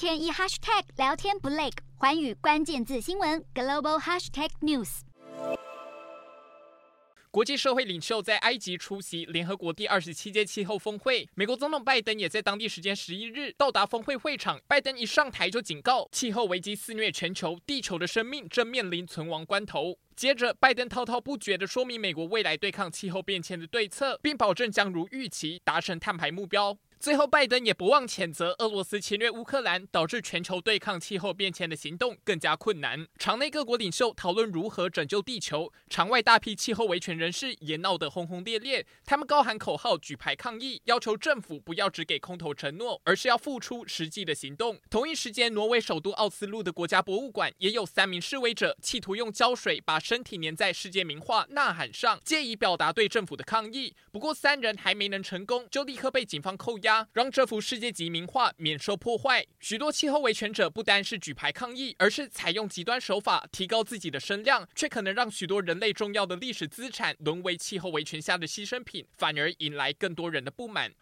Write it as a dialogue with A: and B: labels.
A: 天一 hashtag 聊天不累，寰宇关键字新闻 global hashtag news。
B: 国际社会领袖在埃及出席联合国第二十七届气候峰会，美国总统拜登也在当地时间十一日到达峰会会场。拜登一上台就警告，气候危机肆虐全球，地球的生命正面临存亡关头。接着，拜登滔滔不绝地说明美国未来对抗气候变迁的对策，并保证将如预期达成碳排目标。最后，拜登也不忘谴责俄罗斯侵略乌克兰，导致全球对抗气候变迁的行动更加困难。场内各国领袖讨论如何拯救地球，场外大批气候维权人士也闹得轰轰烈烈。他们高喊口号，举牌抗议，要求政府不要只给空头承诺，而是要付出实际的行动。同一时间，挪威首都奥斯陆的国家博物馆也有三名示威者企图用胶水把身体粘在世界名画《呐喊》上，借以表达对政府的抗议。不过，三人还没能成功，就立刻被警方扣押。让这幅世界级名画免受破坏。许多气候维权者不单是举牌抗议，而是采用极端手法提高自己的声量，却可能让许多人类重要的历史资产沦为气候维权下的牺牲品，反而引来更多人的不满。